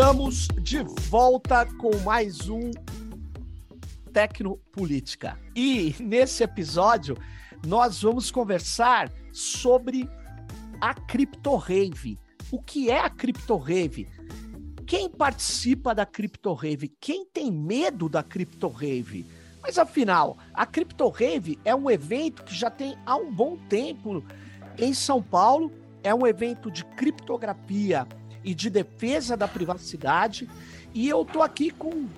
Estamos de volta com mais um Tecnopolítica. E nesse episódio nós vamos conversar sobre a Crypto Rave. O que é a Crypto Rave? Quem participa da Crypto Rave? Quem tem medo da Crypto Rave? Mas afinal, a Crypto Rave é um evento que já tem há um bom tempo em São Paulo. É um evento de criptografia e de defesa da privacidade. E eu tô aqui com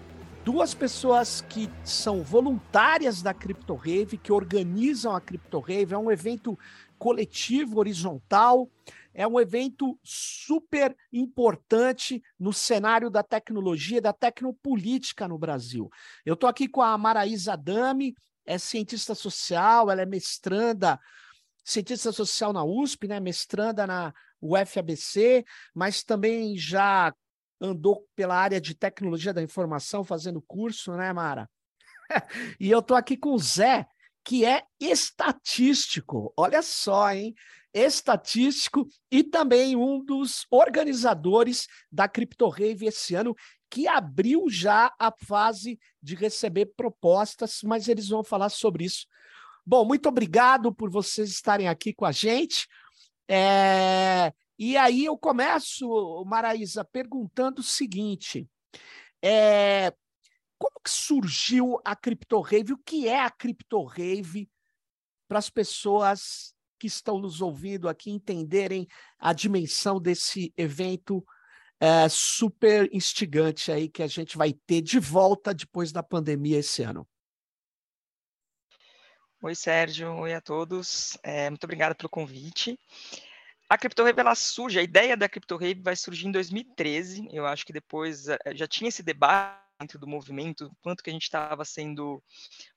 duas pessoas que são voluntárias da Crypto Rave, que organizam a Crypto Rave. É um evento coletivo, horizontal. É um evento super importante no cenário da tecnologia, da tecnopolítica no Brasil. Eu estou aqui com a Maraísa Dami, é cientista social, ela é mestranda, cientista social na USP, né? mestranda na UFABC, mas também já andou pela área de tecnologia da informação, fazendo curso, né, Mara? e eu estou aqui com o Zé, que é estatístico. Olha só, hein? Estatístico e também um dos organizadores da Crypto Rave esse ano, que abriu já a fase de receber propostas, mas eles vão falar sobre isso. Bom, muito obrigado por vocês estarem aqui com a gente. É, e aí eu começo, Maraísa, perguntando o seguinte: é, como que surgiu a CryptoRave? O que é a CryptoRave para as pessoas que estão nos ouvindo aqui entenderem a dimensão desse evento é, super instigante aí que a gente vai ter de volta depois da pandemia esse ano? Oi, Sérgio. Oi a todos. É, muito obrigado pelo convite. A CryptoRave ela surge, a ideia da CryptoRave vai surgir em 2013. Eu acho que depois eh, já tinha esse debate dentro do movimento, quanto que a gente estava sendo,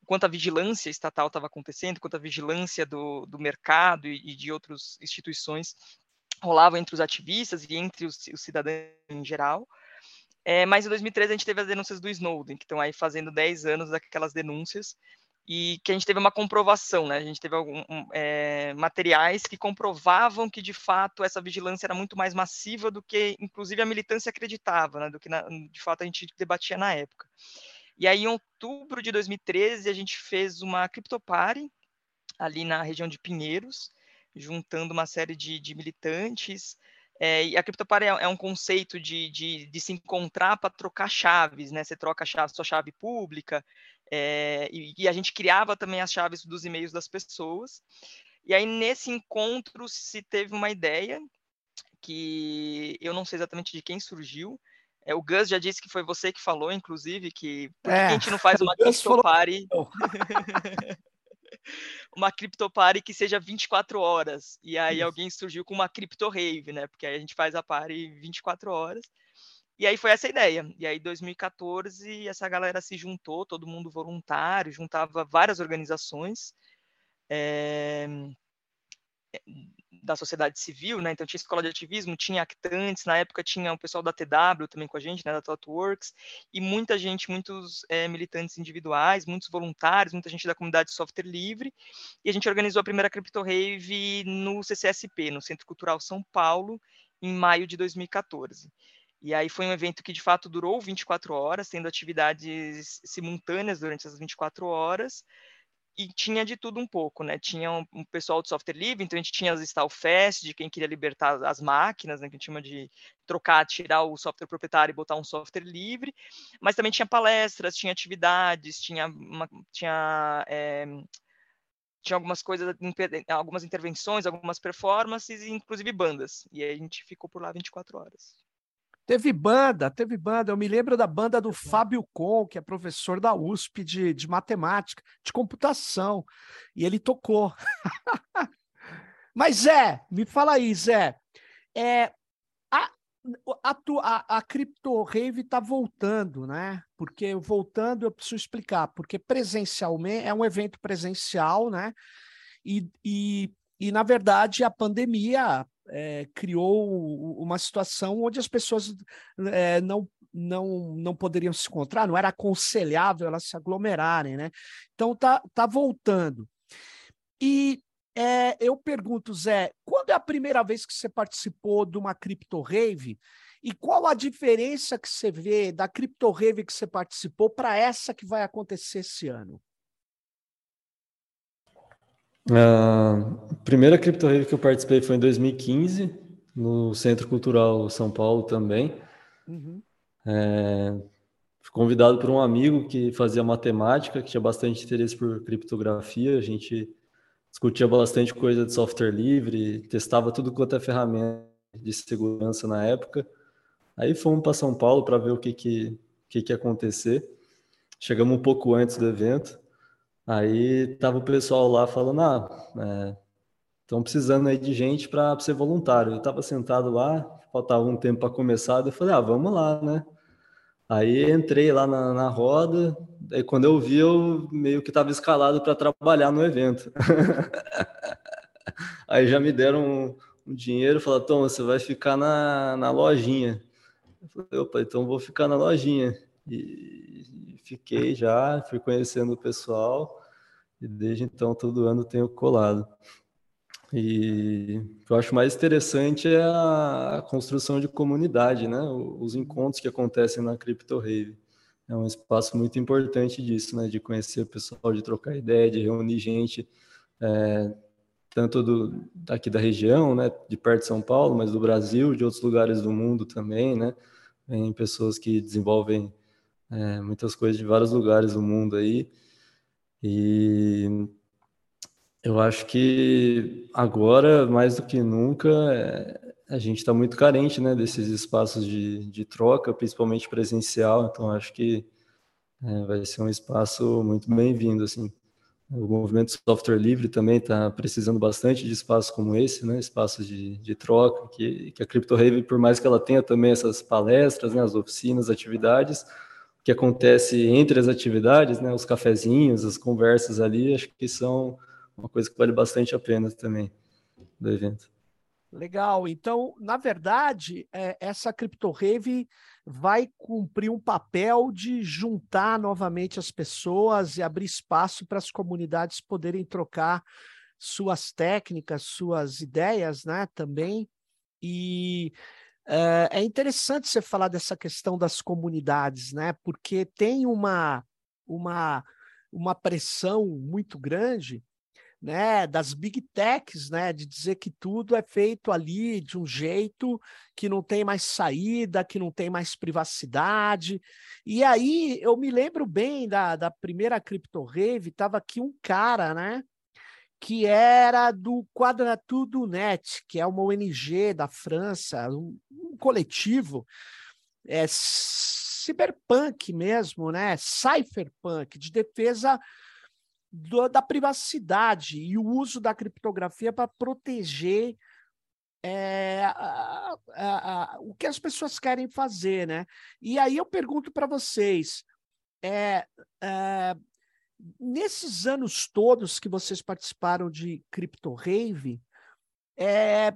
quanto a vigilância estatal estava acontecendo, quanto a vigilância do, do mercado e, e de outras instituições rolava entre os ativistas e entre os, os cidadãos em geral. É, mas em 2013 a gente teve as denúncias do Snowden, que estão aí fazendo 10 anos daquelas denúncias, e que a gente teve uma comprovação, né? A gente teve algum, um, é, materiais que comprovavam que de fato essa vigilância era muito mais massiva do que, inclusive, a militância acreditava, né? Do que na, de fato a gente debatia na época. E aí, em outubro de 2013, a gente fez uma criptopare ali na região de Pinheiros, juntando uma série de, de militantes. É, e a criptopare é, é um conceito de, de, de se encontrar para trocar chaves, né? Você troca a chave, sua chave pública, é, e, e, a gente criava também as chaves dos e-mails das pessoas. E aí, nesse encontro, se teve uma ideia que eu não sei exatamente de quem surgiu. É, o Gus já disse que foi você que falou, inclusive, que por que a gente não faz uma criptopare? uma criptopare que seja 24 horas. E aí Isso. alguém surgiu com uma cripto rave, né? Porque aí a gente faz a pare 24 horas. E aí foi essa ideia. E aí, em 2014, essa galera se juntou, todo mundo voluntário, juntava várias organizações é, da sociedade civil, né? Então tinha escola de ativismo, tinha actantes, na época tinha o pessoal da TW também com a gente, né? Da ThoughtWorks, e muita gente, muitos é, militantes individuais, muitos voluntários, muita gente da comunidade de software livre. E a gente organizou a primeira Crypto Rave no CCSP, no Centro Cultural São Paulo, em maio de 2014. E aí foi um evento que de fato durou 24 horas, tendo atividades simultâneas durante essas 24 horas, e tinha de tudo um pouco, né? Tinha um, um pessoal de software livre, então a gente tinha as Stallfest, de quem queria libertar as máquinas, né? Que a gente chama de trocar, tirar o software proprietário e botar um software livre, mas também tinha palestras, tinha atividades, tinha, uma, tinha é, tinha algumas coisas, algumas intervenções, algumas performances, inclusive bandas. E a gente ficou por lá 24 horas. Teve banda, teve banda. Eu me lembro da banda do Fábio Com, que é professor da USP de, de matemática, de computação. E ele tocou. Mas, Zé, me fala aí, Zé. É, a, a, a, a Crypto Rave está voltando, né? Porque voltando, eu preciso explicar, porque presencialmente é um evento presencial, né? E, e, e na verdade, a pandemia é, criou uma situação onde as pessoas é, não, não, não poderiam se encontrar, não era aconselhável elas se aglomerarem, né? Então tá, tá voltando. E é, eu pergunto, Zé, quando é a primeira vez que você participou de uma Crypto Rave? E qual a diferença que você vê da Crypto Rave que você participou para essa que vai acontecer esse ano? A primeira Crypto Rave que eu participei foi em 2015, no Centro Cultural São Paulo também. Uhum. É, fui convidado por um amigo que fazia matemática, que tinha bastante interesse por criptografia. A gente discutia bastante coisa de software livre, testava tudo quanto é ferramenta de segurança na época. Aí fomos para São Paulo para ver o que que, que que ia acontecer. Chegamos um pouco antes do evento. Aí tava o pessoal lá falando, ah, estão é, precisando aí de gente para ser voluntário. Eu estava sentado lá, faltava um tempo para começar, eu falei, ah, vamos lá, né? Aí entrei lá na, na roda, aí quando eu vi, eu meio que estava escalado para trabalhar no evento. aí já me deram um, um dinheiro, falaram, Tom, você vai ficar na, na lojinha. Eu falei, opa, então vou ficar na lojinha. E fiquei já, fui conhecendo o pessoal, e desde então todo ano tenho colado. E o que eu acho mais interessante é a, construção de comunidade, né? Os encontros que acontecem na Crypto Rave. É um espaço muito importante disso, né? De conhecer o pessoal, de trocar ideia, de reunir gente, é, tanto do, daqui da região, né? De perto de São Paulo, mas do Brasil, de outros lugares do mundo também, né? Vem pessoas que desenvolvem é, muitas coisas de vários lugares do mundo aí. E eu acho que agora, mais do que nunca, é, a gente está muito carente né, desses espaços de, de troca, principalmente presencial, então acho que é, vai ser um espaço muito bem-vindo. Assim. O movimento software livre também está precisando bastante de espaços como esse, né, espaços de, de troca, que, que a CryptoRave, por mais que ela tenha também essas palestras, né, as oficinas, atividades, que acontece entre as atividades, né, os cafezinhos, as conversas ali, acho que são uma coisa que vale bastante a pena também do evento. Legal. Então, na verdade, é, essa Crypto Rave vai cumprir um papel de juntar novamente as pessoas e abrir espaço para as comunidades poderem trocar suas técnicas, suas ideias, né, também. E é, é interessante você falar dessa questão das comunidades, né, porque tem uma uma uma pressão muito grande né, das big techs, né, de dizer que tudo é feito ali de um jeito que não tem mais saída, que não tem mais privacidade. E aí eu me lembro bem da, da primeira Crypto Rave, estava aqui um cara, né, que era do Quadratudo Net, que é uma ONG da França, um, um coletivo é, cyberpunk mesmo, né, cypherpunk, de defesa do, da privacidade e o uso da criptografia para proteger é, a, a, a, o que as pessoas querem fazer, né? E aí eu pergunto para vocês, é, é, nesses anos todos que vocês participaram de Crypto Rave, é,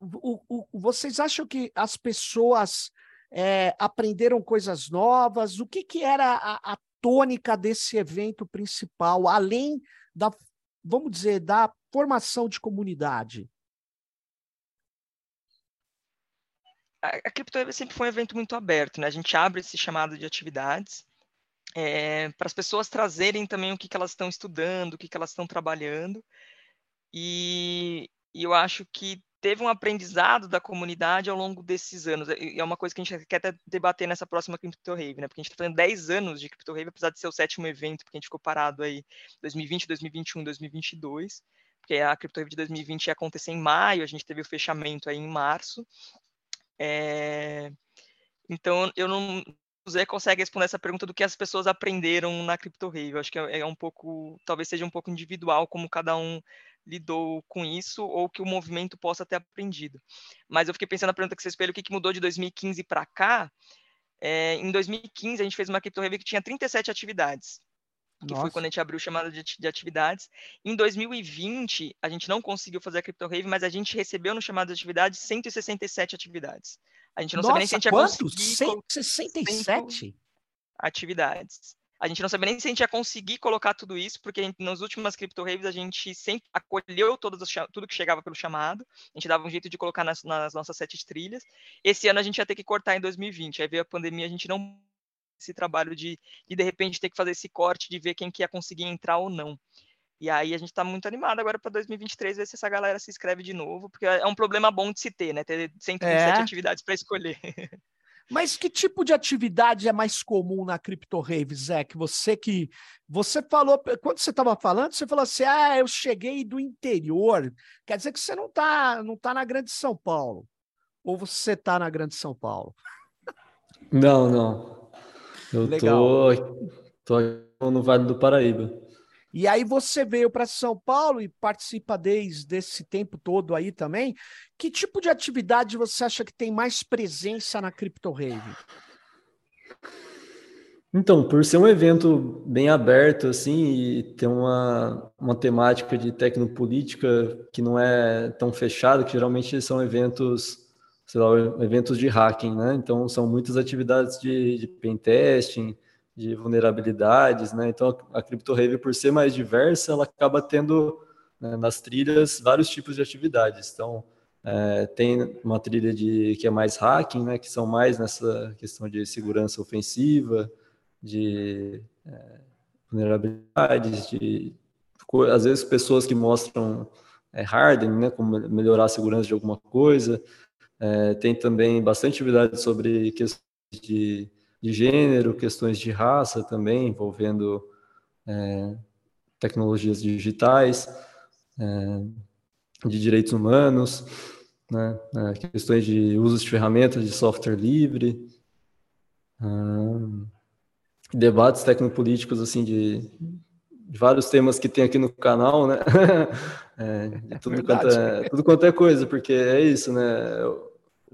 o, o, vocês acham que as pessoas é, aprenderam coisas novas? O que, que era a, a tônica desse evento principal, além da, vamos dizer, da formação de comunidade? A, a sempre foi um evento muito aberto, né? A gente abre esse chamado de atividades é, para as pessoas trazerem também o que, que elas estão estudando, o que, que elas estão trabalhando. E, e eu acho que teve um aprendizado da comunidade ao longo desses anos. E é uma coisa que a gente quer até debater nessa próxima Crypto Rave, né? Porque a gente está fazendo 10 anos de Crypto Rave, apesar de ser o sétimo evento, porque a gente ficou parado aí 2020, 2021, 2022. Porque a Crypto Rave de 2020 ia acontecer em maio, a gente teve o fechamento aí em março. É... Então, eu não, Zé consegue responder essa pergunta do que as pessoas aprenderam na Crypto Rave. Eu acho que é, é um pouco, talvez seja um pouco individual como cada um lidou com isso ou que o movimento possa ter aprendido. Mas eu fiquei pensando na pergunta que vocês fez, o que, que mudou de 2015 para cá? É, em 2015, a gente fez uma Crypto Review que tinha 37 atividades, que Nossa. foi quando a gente abriu o chamado de, de, atividades. Em 2020, a gente não conseguiu fazer a Crypto Rave, mas a gente recebeu no chamado de atividades 167 atividades. A gente não Nossa, sabia nem se a gente ia quantos? 167? atividades. A gente não sabia nem se a gente ia conseguir colocar tudo isso, porque gente, nas últimas Crypto Raves a gente sempre acolheu todos tudo que chegava pelo chamado. A gente dava um jeito de colocar nas, nas nossas sete trilhas. Esse ano a gente ia ter que cortar em 2020. Aí veio a pandemia, a gente não esse trabalho de, de de repente ter que fazer esse corte de ver quem que ia conseguir entrar ou não. E aí a gente está muito animado agora para 2023 ver se essa galera se inscreve de novo, porque é um problema bom de se ter, né? Ter 127 é. atividades para escolher. Mas que tipo de atividade é mais comum na Crypto Rave, Zé? Que você que você falou, quando você estava falando, você falou assim: "Ah, eu cheguei do interior". Quer dizer que você não está não tá na Grande São Paulo. Ou você está na Grande São Paulo? Não, não. Eu Legal. tô tô no Vale do Paraíba. E aí você veio para São Paulo e participa desde esse tempo todo aí também. Que tipo de atividade você acha que tem mais presença na Crypto Rave? Então, por ser um evento bem aberto, assim, e ter uma, uma temática de tecnopolítica que não é tão fechada, que geralmente são eventos, sei lá, eventos de hacking, né? Então, são muitas atividades de, de pentesting, de vulnerabilidades, né? Então a CryptoRave, por ser mais diversa, ela acaba tendo né, nas trilhas vários tipos de atividades. Então é, tem uma trilha de que é mais hacking, né? Que são mais nessa questão de segurança ofensiva, de é, vulnerabilidades, de às vezes pessoas que mostram é, hardening, né? Como melhorar a segurança de alguma coisa. É, tem também bastante atividade sobre questões de de gênero, questões de raça também, envolvendo é, tecnologias digitais, é, de direitos humanos, né, é, questões de uso de ferramentas de software livre, debates tecnopolíticos assim de, de, vários temas que tem aqui no canal, né? É, tudo, quanto é, tudo quanto é coisa, porque é isso, né?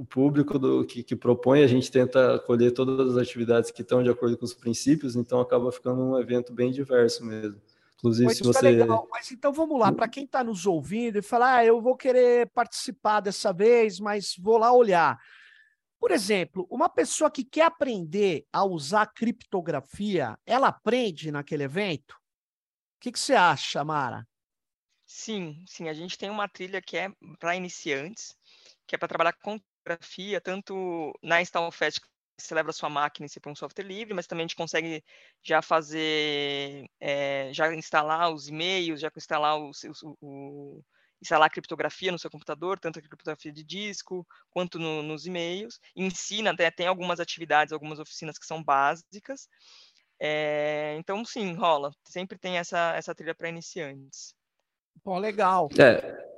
O público do, que, que, propõe, a gente tenta acolher todas as atividades que estão de acordo com os princípios, então acaba ficando um evento bem diverso mesmo. Inclusive, Mas se você. É legal. Mas então vamos lá, para quem está nos ouvindo e falar, ah, eu vou querer participar dessa vez, mas vou lá olhar. Por exemplo, uma pessoa que quer aprender a usar criptografia, ela aprende naquele evento? O que, que você acha, Mara? Sim, sim, a gente tem uma trilha que é para iniciantes, que é para trabalhar com criptografia, tanto na InstallFest, que celebra sua máquina e se põe um software livre, mas também a gente consegue já fazer, é, já instalar os e-mails, já instalar o, o, o instalar a criptografia no seu computador, tanto a criptografia de disco quanto no, nos e-mails. Ensina, até tem algumas atividades, algumas oficinas que são básicas. É, então, sim, rola. Sempre tem essa, essa trilha para iniciantes. Pô, legal. É,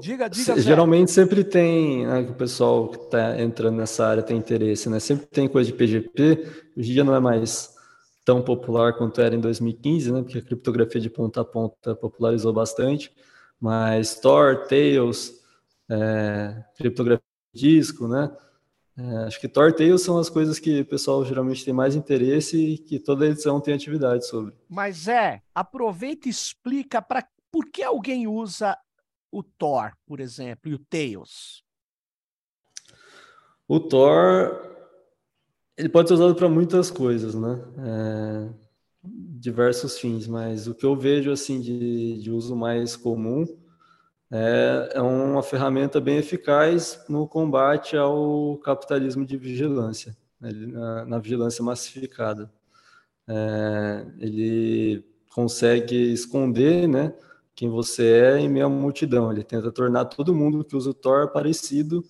Diga, diga. Geralmente sempre tem, né, que o pessoal que está entrando nessa área tem interesse, né? Sempre tem coisa de PGP. Hoje em dia não é mais tão popular quanto era em 2015, né? Porque a criptografia de ponta a ponta popularizou bastante. Mas Tor, Tails, é, criptografia de disco, né? É, acho que Tor, Tails são as coisas que o pessoal geralmente tem mais interesse e que toda edição tem atividade sobre. Mas é, aproveita e explica para por que alguém usa o Thor, por exemplo, e o Tails? O Thor, ele pode ser usado para muitas coisas, né? É, diversos fins, mas o que eu vejo assim de, de uso mais comum é, é, uma ferramenta bem eficaz no combate ao capitalismo de vigilância, né? na, na, vigilância massificada. É, ele consegue esconder, né? Quem você é em meio à multidão. Ele tenta tornar todo mundo que usa o Tor parecido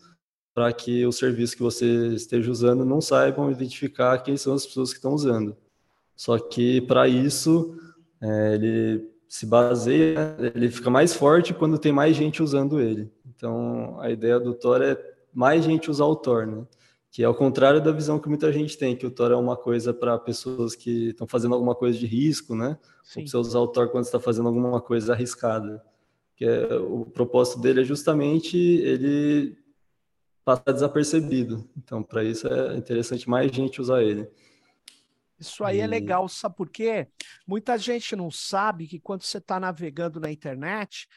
para que o serviço que você esteja usando não saibam identificar quem são as pessoas que estão usando. Só que para isso é, ele se baseia, ele fica mais forte quando tem mais gente usando ele. Então a ideia do Tor é mais gente usar o Tor, né? Que é ao contrário da visão que muita gente tem, que o Tor é uma coisa para pessoas que estão fazendo alguma coisa de risco, né? Sim. Ou você usar o Tor quando está fazendo alguma coisa arriscada. Que é, o propósito dele é justamente ele passar desapercebido. Então, para isso é interessante mais gente usar ele. Isso aí é e... é legal, sabe por quê? Muita gente não sabe que quando você está navegando na internet,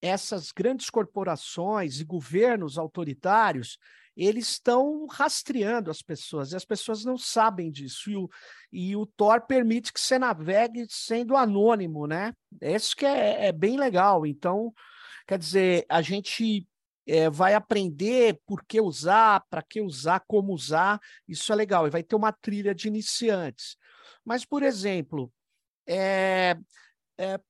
essas grandes corporações e governos autoritários, eles estão rastreando as pessoas, e as pessoas não sabem disso. E o, e o Tor permite que você navegue sendo anônimo, né? Isso que é, é bem legal. Então, quer dizer, a gente é, vai aprender por que usar, para que usar, como usar, isso é legal, e vai ter uma trilha de iniciantes. Mas, por exemplo, é, é,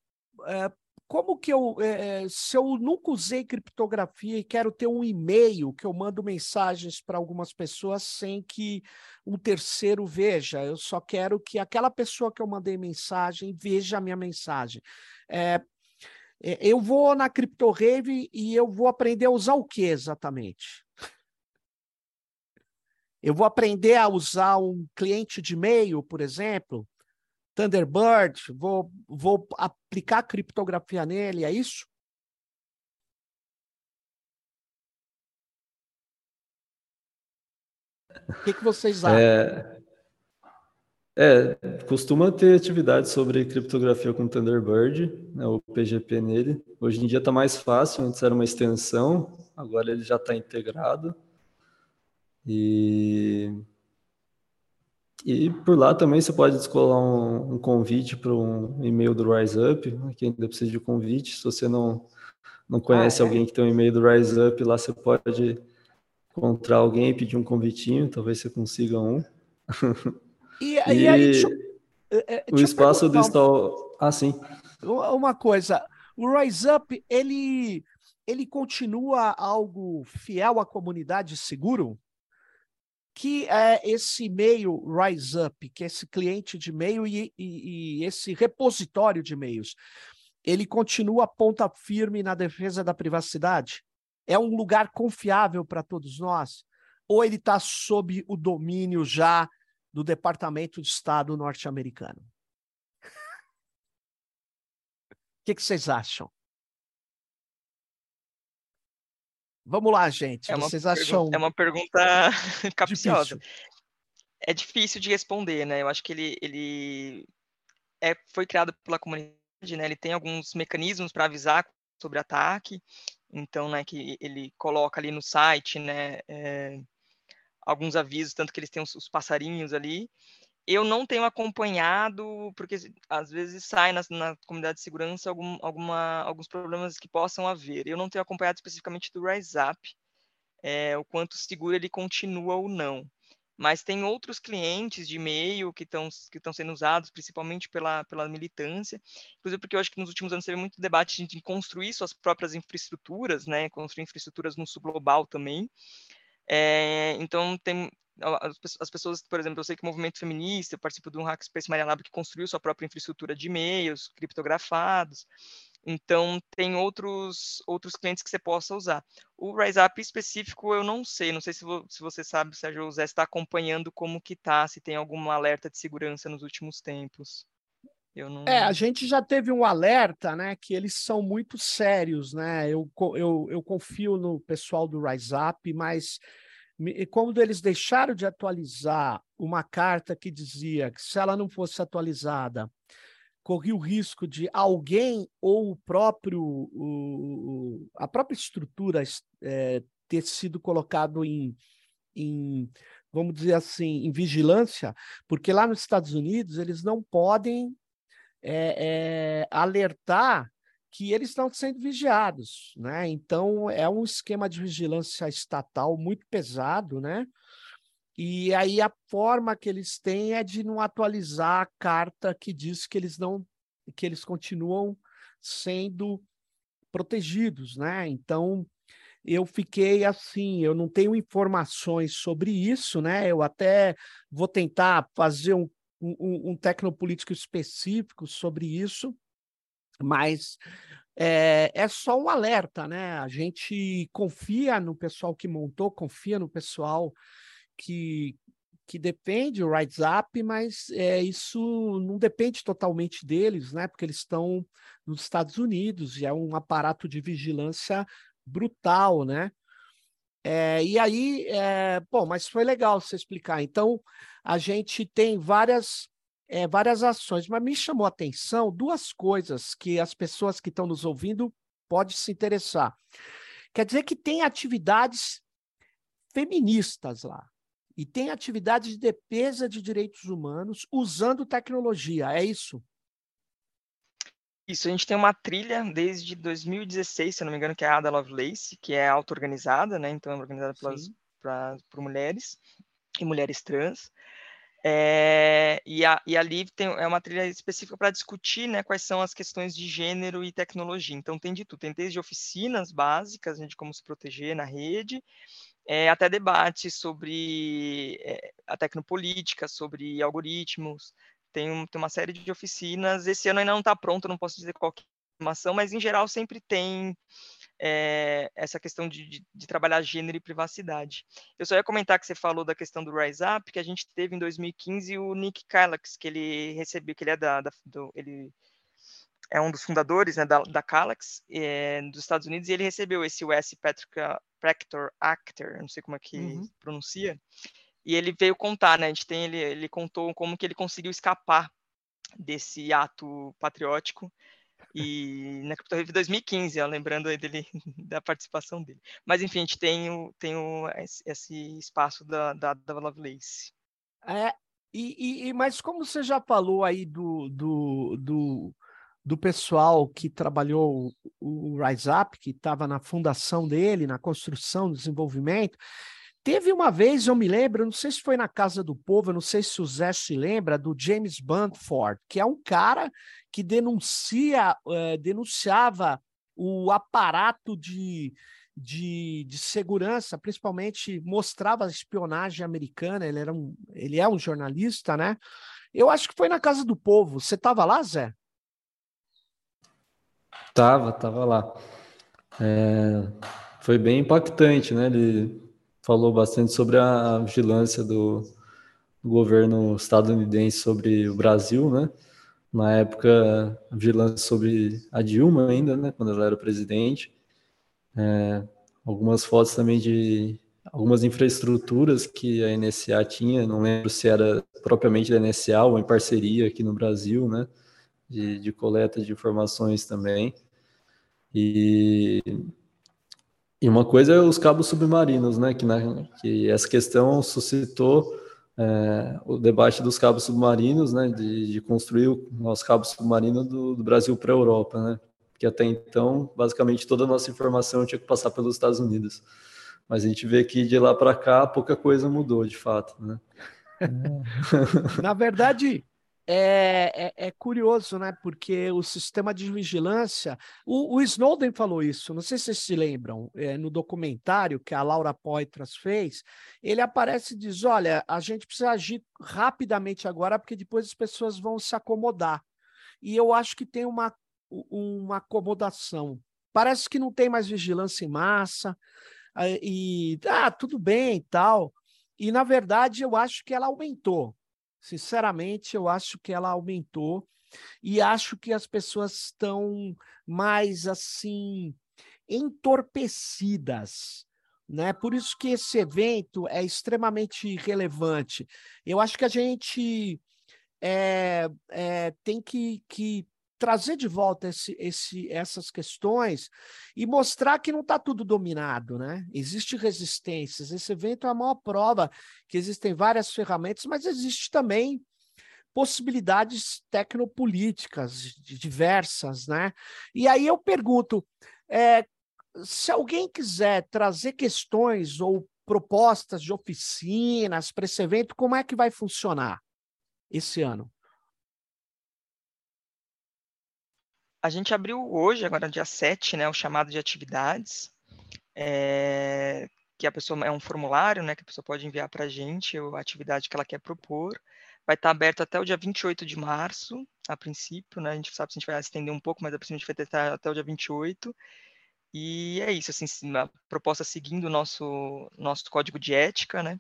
como que eu, é, se eu nunca usei criptografia e quero ter um e-mail que eu mando mensagens para algumas pessoas sem que um terceiro veja, eu só quero que aquela pessoa que eu mandei mensagem veja a minha mensagem. É, eu vou na CryptoRave e eu vou aprender a usar o que exatamente? Eu vou aprender a usar um cliente de e-mail, por exemplo, Thunderbird, vou, vou aplicar criptografia nele, é isso? O que, que vocês acham? É, é, costuma ter atividade sobre criptografia com Thunderbird, né, o PGP nele. Hoje em dia está mais fácil, antes era uma extensão, agora ele já está integrado. E e por lá também você pode descolar um, um convite para um e-mail do RiseUp, né, que ainda precisa de convite. Se você não, não conhece ah, é? alguém que tem um e-mail do RiseUp, lá você pode encontrar alguém e pedir um convitinho, talvez você consiga um. E, e, e aí, deixa, é, é, o espaço do install... Ah, sim. Uma coisa, o RiseUp, ele, ele continua algo fiel à comunidade seguro? Que é esse e-mail RiseUp, que é esse cliente de e-mail e, e, e esse repositório de e-mails, ele continua ponta firme na defesa da privacidade? É um lugar confiável para todos nós? Ou ele está sob o domínio já do Departamento de Estado norte-americano? O que, que vocês acham? Vamos lá, gente. É Vocês acham. É uma pergunta capciosa. Difícil. É difícil de responder, né? Eu acho que ele, ele é, foi criado pela comunidade, né? Ele tem alguns mecanismos para avisar sobre ataque. Então, né, que ele coloca ali no site, né, é, alguns avisos, tanto que eles têm os, os passarinhos ali eu não tenho acompanhado, porque às vezes sai na, na comunidade de segurança algum, alguma, alguns problemas que possam haver. Eu não tenho acompanhado especificamente do RiseUp, é, o quanto seguro ele continua ou não. Mas tem outros clientes de e-mail que estão que sendo usados, principalmente pela, pela militância, inclusive porque eu acho que nos últimos anos teve muito debate de construir suas próprias infraestruturas, né, construir infraestruturas no sul global também. É, então, tem, as pessoas, por exemplo, eu sei que o movimento feminista, eu participo de um Hackspace Maria Lab que construiu sua própria infraestrutura de e-mails criptografados. Então, tem outros, outros clientes que você possa usar. O RiseUp específico, eu não sei. Não sei se, vo, se você sabe, Sérgio José está acompanhando como que tá, se tem algum alerta de segurança nos últimos tempos. Não... É, a gente já teve um alerta, né, que eles são muito sérios, né? Eu, eu, eu confio no pessoal do RiseUp, mas quando eles deixaram de atualizar uma carta que dizia que se ela não fosse atualizada, corria o risco de alguém ou o próprio o, a própria estrutura é, ter sido colocado em, em, vamos dizer assim, em vigilância, porque lá nos Estados Unidos eles não podem é, é, alertar que eles estão sendo vigiados, né? Então é um esquema de vigilância estatal muito pesado, né? E aí a forma que eles têm é de não atualizar a carta que diz que eles não que eles continuam sendo protegidos, né? Então eu fiquei assim, eu não tenho informações sobre isso, né? Eu até vou tentar fazer um, um, um tecnopolítico específico sobre isso, mas é, é só um alerta, né? A gente confia no pessoal que montou, confia no pessoal que, que defende o WhatsApp, mas é, isso não depende totalmente deles, né? Porque eles estão nos Estados Unidos e é um aparato de vigilância brutal, né? É, e aí, é, bom, mas foi legal você explicar. Então, a gente tem várias é, várias ações, mas me chamou a atenção duas coisas que as pessoas que estão nos ouvindo podem se interessar. Quer dizer que tem atividades feministas lá. E tem atividade de defesa de direitos humanos usando tecnologia, é isso? Isso, a gente tem uma trilha desde 2016, se não me engano, que é a Ada Lovelace, que é auto-organizada, né? Então é organizada pelas, pra, por mulheres e mulheres trans. É, e, a, e ali tem, é uma trilha específica para discutir né, quais são as questões de gênero e tecnologia. Então, tem de tudo. Tem desde oficinas básicas né, de como se proteger na rede, é, até debates sobre é, a tecnopolítica, sobre algoritmos. Tem, um, tem uma série de oficinas. Esse ano ainda não está pronto, não posso dizer qual é a informação, mas em geral sempre tem é, essa questão de, de, de, trabalhar gênero e privacidade. Eu só ia comentar que você falou da questão do Rise Up, que a gente teve em 2015 o Nick Calax, que ele recebeu, que ele é da, da do, ele é um dos fundadores né, da, da Calax é, dos Estados Unidos, e ele recebeu esse US Patrick Practor Actor, não sei como é que uhum. pronuncia, e ele veio contar, né? A gente tem ele, ele contou como que ele conseguiu escapar desse ato patriótico e na CryptoRave 2015, ó, lembrando aí dele, da participação dele. Mas enfim, a gente tem, o, tem o, esse espaço da, da, da Lovelace. É, e, e, mas como você já falou aí do, do, do, do pessoal que trabalhou o Rise Up, que estava na fundação dele, na construção, desenvolvimento, Teve uma vez, eu me lembro, não sei se foi na Casa do Povo, eu não sei se o Zé se lembra, do James Bundford, que é um cara que denuncia, é, denunciava o aparato de, de, de, segurança, principalmente mostrava a espionagem americana, ele, era um, ele é um jornalista, né? Eu acho que foi na Casa do Povo. Você estava lá, Zé? Tava, tava lá. É, foi bem impactante, né? Ele falou bastante sobre a vigilância do, do governo estadunidense sobre o Brasil, né? Na época, a vigilância sobre a Dilma ainda, né? Quando ela era presidente. É, algumas fotos também de algumas infraestruturas que a NSA tinha, não lembro se era propriamente da NSA ou em parceria aqui no Brasil, né? De, de coleta de informações também. E e uma coisa é os cabos submarinos, né? Que, na, que essa questão suscitou é, o debate dos cabos submarinos, né? De, de construir o nosso cabo submarino do, do Brasil para a Europa, né? Porque até então, basicamente, toda a nossa informação tinha que passar pelos Estados Unidos. Mas a gente vê que de lá para cá pouca coisa mudou, de fato, né? Na verdade, é, é, é, curioso, né? Porque o sistema de vigilância. O, o, Snowden falou isso, não sei se vocês se lembram, é, no documentário que a Laura Poitras fez, ele aparece e diz: olha, a gente precisa agir rapidamente agora, porque depois as pessoas vão se acomodar. E eu acho que tem uma, uma acomodação. Parece que não tem mais vigilância em massa, e ah, tudo bem e tal. E, na verdade, eu acho que ela aumentou Sinceramente, eu acho que ela aumentou e acho que as pessoas estão mais assim entorpecidas. Né? Por isso que esse evento é extremamente relevante. Eu acho que a gente é, é, tem que, que trazer de volta esse, esse, essas questões e mostrar que não está tudo dominado, né? Existem resistências. Esse evento é a maior prova que existem várias ferramentas, mas existe também possibilidades tecnopolíticas diversas, né? E aí eu pergunto, é, se alguém quiser trazer questões ou propostas de oficinas para esse evento, como é que vai funcionar esse ano? A gente abriu hoje, agora dia 7, né, o chamado de atividades, é, que a pessoa é um formulário, né, que a pessoa pode enviar para a gente a atividade que ela quer propor. Vai estar aberto até o dia 28 de março, a princípio, né? A gente sabe se a gente vai estender um pouco, mas a princípio a gente vai tentar até o dia 28. E é isso, assim, a proposta seguindo o nosso, nosso código de ética, né?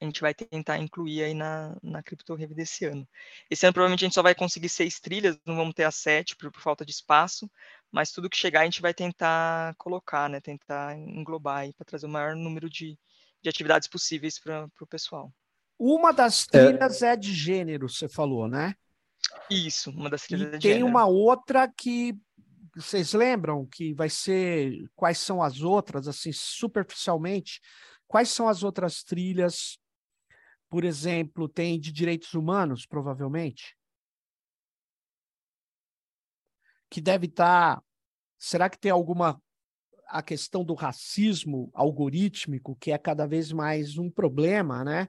A gente vai tentar incluir aí na, na CryptoRave desse ano. Esse ano provavelmente a gente só vai conseguir seis trilhas, não vamos ter as sete por, por falta de espaço, mas tudo que chegar a gente vai tentar colocar, né, tentar englobar aí para trazer o maior número de, de atividades possíveis para o pessoal. Uma das trilhas é... é... de gênero, você falou, né? Isso, uma das trilhas e é de tem gênero. uma outra que vocês lembram que vai ser quais são as outras, assim, superficialmente? Quais são as outras trilhas? Por exemplo, tem de direitos humanos, provavelmente? Que deve estar. Tá... Será que tem alguma. A questão do racismo algorítmico, que é cada vez mais um problema, né?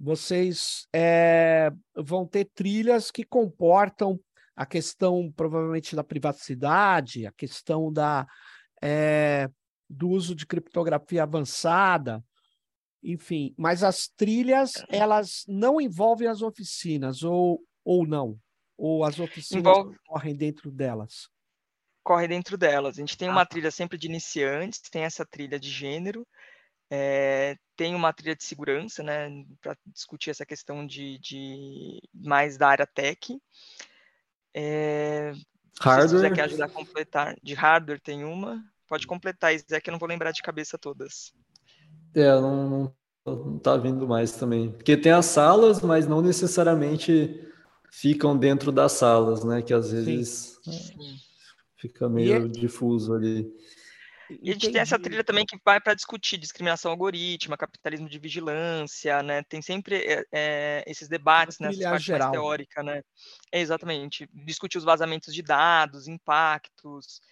Vocês é, vão ter trilhas que comportam a questão, provavelmente, da privacidade, a questão da, é, do uso de criptografia avançada, enfim, mas as trilhas elas não envolvem as oficinas ou, ou não, ou as oficinas Envolve... correm dentro delas. Corre dentro delas. A gente tem uma ah. trilha sempre de iniciantes, tem essa trilha de gênero, é, tem uma trilha de segurança, né, para discutir essa questão de, de, mais da área tech. É, hardware. Se você quer ajudar a completar, de hardware tem uma, Pode completar, Zé, que eu não vou lembrar de cabeça todas. É, não, não, não tá vindo mais também. Porque tem as salas, mas não necessariamente ficam dentro das salas, né? Que às vezes Sim. fica meio é... difuso ali. E a gente tem essa trilha também que vai para discutir discriminação algorítmica, capitalismo de vigilância, né? Tem sempre é, é, esses debates né? parte geral. mais teórica, né? É, exatamente. Discutir os vazamentos de dados, impactos,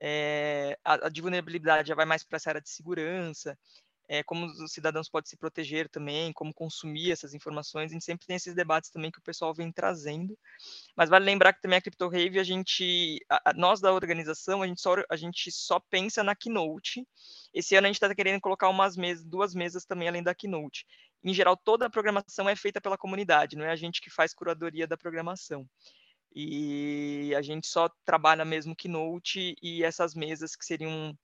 é, a, a, de vulnerabilidade já vai mais para essa área de segurança, é, como os cidadãos podem se proteger também, como consumir essas informações, a gente sempre tem esses debates também que o pessoal vem trazendo, mas vale lembrar que também a CryptoRave, a gente, a, a, nós da organização, a gente, só, a gente só pensa na Keynote, esse ano a gente está querendo colocar umas mesas, duas mesas também além da Keynote, em geral toda a programação é feita pela comunidade, não é a gente que faz curadoria da programação, e a gente só trabalha mesmo Keynote e essas mesas que seriam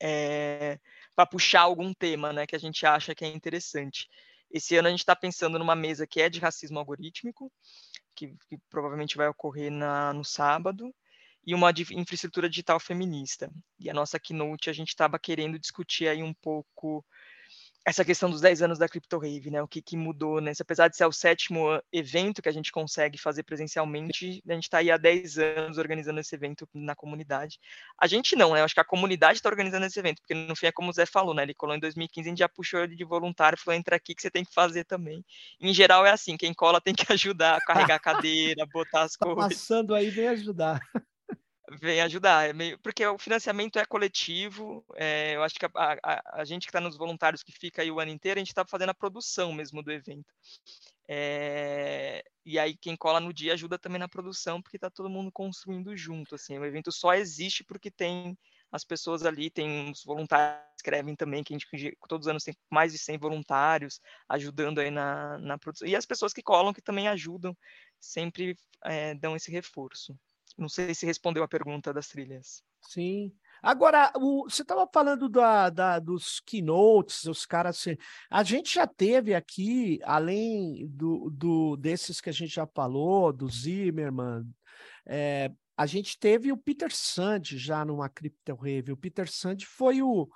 é, para puxar algum tema né, que a gente acha que é interessante. Esse ano a gente está pensando numa mesa que é de racismo algorítmico, que, que provavelmente vai ocorrer na, no sábado, e uma de infraestrutura digital feminista. E a nossa keynote a gente estava querendo discutir aí um pouco essa questão dos 10 anos da CryptoRave, né? O que, que mudou, né? Apesar de ser o sétimo evento que a gente consegue fazer presencialmente, a gente está aí há 10 anos organizando esse evento na comunidade. A gente não, né? Eu acho que a comunidade está organizando esse evento, porque no fim é como o Zé falou, né? Ele colou em 2015, a gente já puxou ele de voluntário, falou, entra aqui que você tem que fazer também. Em geral é assim, quem cola tem que ajudar a carregar a cadeira, botar as tá coisas. passando aí, vem ajudar vem ajudar. É meio, porque o financiamento é coletivo. É, eu acho que a, a, a gente que está nos voluntários, que fica aí o ano inteiro, a gente está fazendo a produção mesmo do evento. É, e aí quem cola no dia ajuda também na produção, porque está todo mundo construindo junto. Assim, o evento só existe porque tem as pessoas ali, tem os voluntários que escrevem também, que a gente todos os anos tem mais de 100 voluntários ajudando aí na, na produção. E as pessoas que colam, que também ajudam, sempre é, dão esse reforço. Não sei se respondeu a pergunta das trilhas. Sim. Agora, o, você estava falando da, da, dos keynotes, os caras. Assim, a gente já teve aqui, além do, do desses que a gente já falou, do Zimmerman, é, a gente teve o Peter Sand já numa Crypto Rave. O Peter Sand foi o,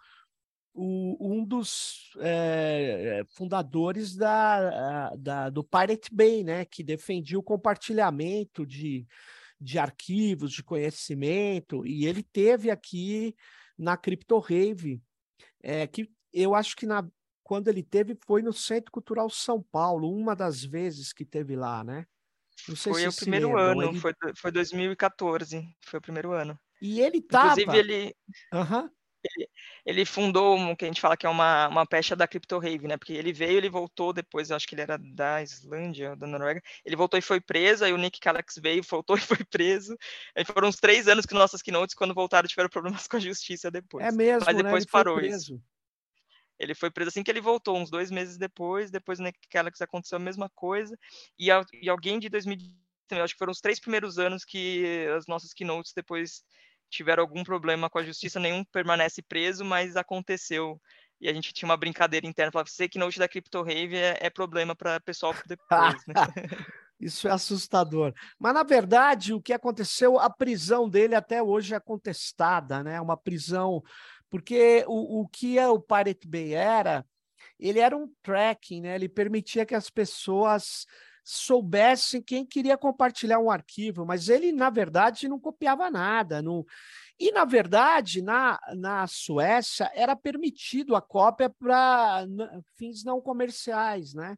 o, um dos é, fundadores da, da, do Pirate Bay, né, que defendia o compartilhamento de de arquivos, de conhecimento, e ele teve aqui na Crypto Rave, é, que eu acho que na, quando ele teve foi no Centro Cultural São Paulo, uma das vezes que teve lá, né? foi o primeiro lembram. ano, ele... foi, foi 2014, foi o primeiro ano. E ele tava... Inclusive, ele... Uhum ele, ele fundou o que a gente fala que é uma, uma pecha da Crypto Rave, né? Porque ele veio, ele voltou depois, eu acho que ele era da Islândia, da Noruega. Ele voltou e foi preso, aí o Nick Calax veio, voltou e foi preso. Aí foram uns três anos que nossas keynotes, quando voltaram, tiveram problemas com a justiça depois. É mesmo, Mas né? depois né? parou isso. Ele foi preso assim que ele voltou, uns dois meses depois. Depois, naquela que aconteceu a mesma coisa. E, e alguém de 2019, acho que foram os três primeiros anos que as nossas keynotes depois tiveram algum problema com a justiça, nenhum permanece preso, mas aconteceu. E a gente tinha uma brincadeira interna, falava, você que note da Crypto Rave é, é problema para pessoal depois, né? Isso é assustador. Mas, na verdade, o que aconteceu, a prisão dele até hoje é contestada, né? Uma prisão. Porque o, o que é o Pirate Bay era, ele era um tracking, né? Ele permitia que as pessoas soubessem quem queria compartilhar um arquivo, mas ele, na verdade, não copiava nada. Não... E, na verdade, na, na Suécia, era permitido a cópia para fins não comerciais, né?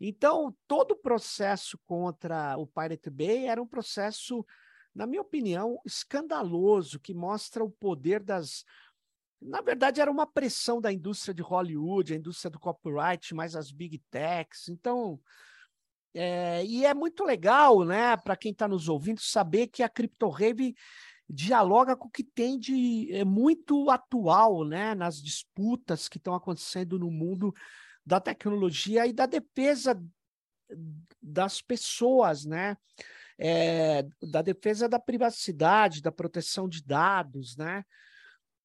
Então, todo o processo contra o Pirate Bay era um processo, na minha opinião, escandaloso, que mostra o poder das. Na verdade, era uma pressão da indústria de Hollywood, a indústria do copyright, mais as big techs. Então, é, e é muito legal, né, para quem está nos ouvindo, saber que a Crypto Rave dialoga com o que tem de é, muito atual, né, nas disputas que estão acontecendo no mundo da tecnologia e da defesa das pessoas, né, é, da defesa da privacidade, da proteção de dados, né.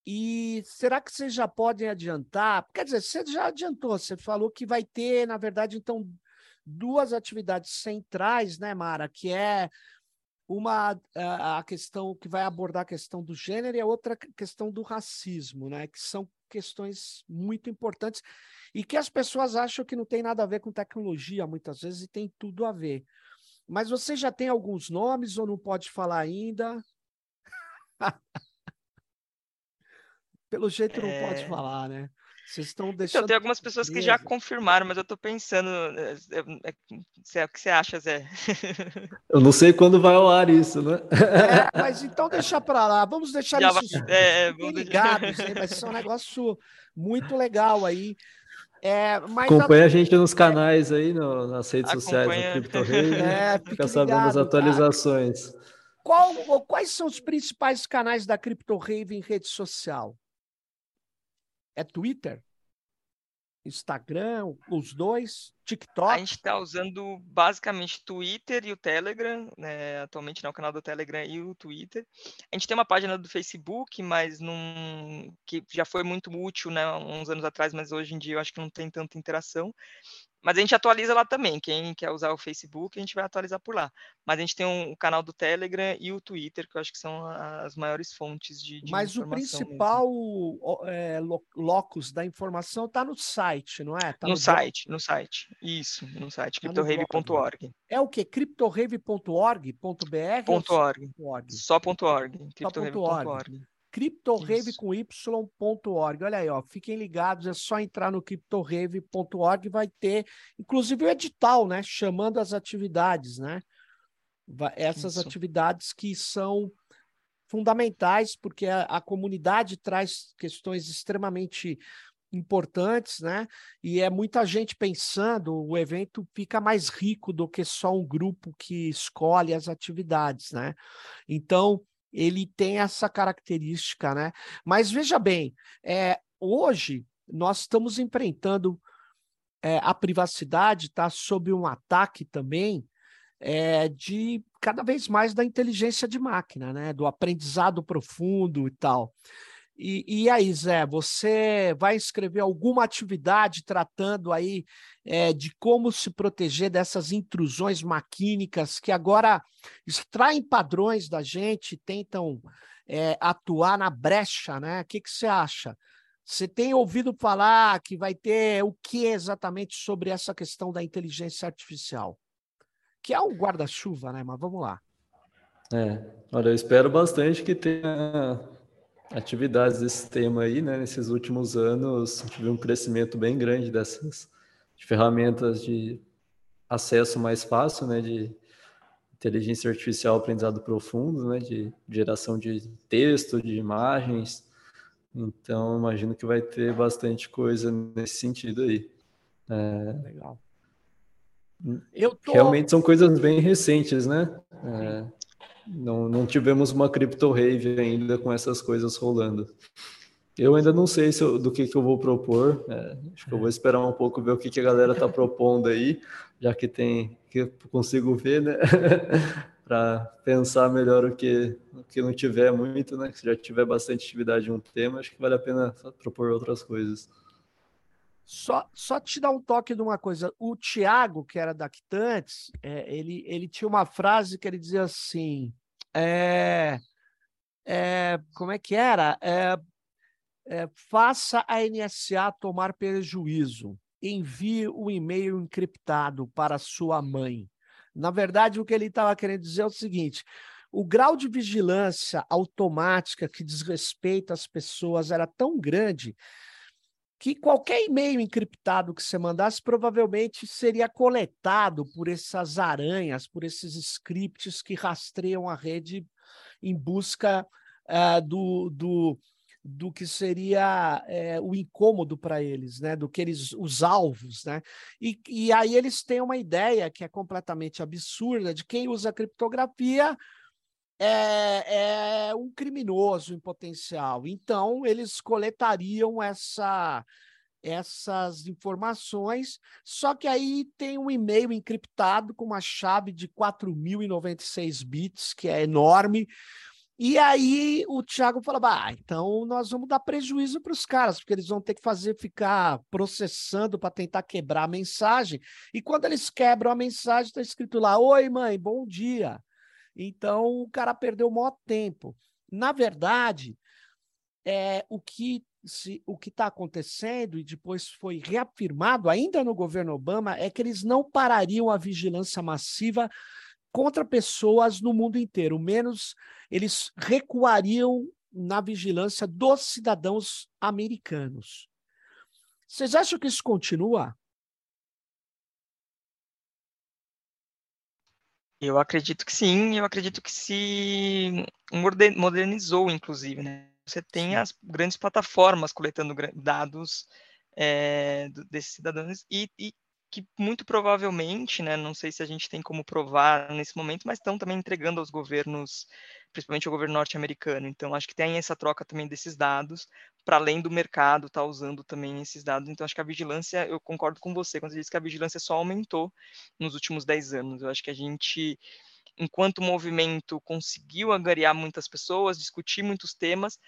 E será que vocês já podem adiantar? Quer dizer, você já adiantou, você falou que vai ter, na verdade, então, duas atividades centrais, né, Mara? Que é uma a questão que vai abordar a questão do gênero e a outra questão do racismo, né? Que são questões muito importantes e que as pessoas acham que não tem nada a ver com tecnologia muitas vezes e tem tudo a ver. Mas você já tem alguns nomes ou não pode falar ainda? Pelo jeito não é... pode falar, né? Vocês estão deixando. Então, tem algumas pessoas que já confirmaram, mas eu estou pensando. É, é, é, o que você acha, Zé? Eu não sei quando vai ao ar isso, né? É, mas então deixa para lá. Vamos deixar já isso. Vai... É, vamos ligados, aí, vai ser um negócio muito legal aí. É, mas Acompanha a... a gente nos canais aí, no, nas redes Acompanha. sociais da Crypto Rei. É, fica sabendo as atualizações. Qual, quais são os principais canais da Crypto Rave em rede social? É Twitter? Instagram, os dois, TikTok? A gente está usando basicamente Twitter e o Telegram, né? atualmente não, o canal do Telegram e o Twitter. A gente tem uma página do Facebook, mas não, que já foi muito útil, né, uns anos atrás, mas hoje em dia eu acho que não tem tanta interação. Mas a gente atualiza lá também. Quem quer usar o Facebook, a gente vai atualizar por lá. Mas a gente tem um, o canal do Telegram e o Twitter, que eu acho que são as maiores fontes de, de Mas o principal é, locus da informação está no site, não é? Tá no, no, site, blog. no site. Isso, no site, tá criptorave.org. É o que? criptorave.org.br? .org. .org. Só .org. Criptorave.org criptorave com y.org. Olha aí, ó, fiquem ligados, é só entrar no criptorave.org, vai ter, inclusive o edital, né, chamando as atividades, né? Essas Isso. atividades que são fundamentais, porque a, a comunidade traz questões extremamente importantes, né? E é muita gente pensando, o evento fica mais rico do que só um grupo que escolhe as atividades, né? Então, ele tem essa característica, né? Mas veja bem, é, hoje nós estamos enfrentando é, a privacidade está sob um ataque também é, de cada vez mais da inteligência de máquina, né? Do aprendizado profundo e tal. E, e aí, Zé, você vai escrever alguma atividade tratando aí é, de como se proteger dessas intrusões maquínicas que agora extraem padrões da gente, tentam é, atuar na brecha, né? O que, que você acha? Você tem ouvido falar que vai ter o que exatamente sobre essa questão da inteligência artificial? Que é um guarda-chuva, né? Mas vamos lá. É, olha, eu espero bastante que tenha atividades desse tema aí, né? Nesses últimos anos, tive um crescimento bem grande dessas de ferramentas de acesso mais fácil, né? De inteligência artificial, aprendizado profundo, né? De geração de texto, de imagens. Então, imagino que vai ter bastante coisa nesse sentido aí. É... Legal. Tô... Realmente são coisas bem recentes, né? É... Não, não tivemos uma crypto rave ainda com essas coisas rolando. Eu ainda não sei se eu, do que, que eu vou propor. É, acho que eu vou esperar um pouco ver o que, que a galera está propondo aí, já que tem que eu consigo ver, né? Para pensar melhor o que, o que não tiver muito, né? Se já tiver bastante atividade em um tema, acho que vale a pena propor outras coisas. Só, só te dar um toque de uma coisa. O Tiago, que era da Quitantes, é, ele, ele tinha uma frase que ele dizia assim: é, é, como é que era? É, é, faça a NSA tomar prejuízo. Envie um e-mail encriptado para sua mãe. Na verdade, o que ele estava querendo dizer é o seguinte: o grau de vigilância automática que diz respeito às pessoas era tão grande que qualquer e-mail encriptado que você mandasse provavelmente seria coletado por essas aranhas, por esses scripts que rastreiam a rede em busca uh, do, do, do que seria é, o incômodo para eles, né? Do que eles, os alvos, né? E, e aí eles têm uma ideia que é completamente absurda de quem usa criptografia é, é um criminoso em potencial. Então eles coletariam essa essas informações, só que aí tem um e-mail encriptado com uma chave de 4.096 bits, que é enorme, e aí o Thiago fala: bah, então nós vamos dar prejuízo para os caras, porque eles vão ter que fazer ficar processando para tentar quebrar a mensagem. E quando eles quebram a mensagem, está escrito lá: Oi, mãe, bom dia. Então o cara perdeu o maior tempo. Na verdade, é, o que se, o que está acontecendo, e depois foi reafirmado ainda no governo Obama, é que eles não parariam a vigilância massiva contra pessoas no mundo inteiro, menos eles recuariam na vigilância dos cidadãos americanos. Vocês acham que isso continua? Eu acredito que sim, eu acredito que se modernizou, inclusive, né? Você tem as grandes plataformas coletando dados é, desses cidadãos e, e que muito provavelmente, né, não sei se a gente tem como provar nesse momento, mas estão também entregando aos governos, principalmente ao governo norte-americano. Então, acho que tem essa troca também desses dados, para além do mercado estar tá usando também esses dados. Então, acho que a vigilância, eu concordo com você quando você diz que a vigilância só aumentou nos últimos 10 anos. Eu acho que a gente, enquanto movimento, conseguiu angariar muitas pessoas, discutir muitos temas,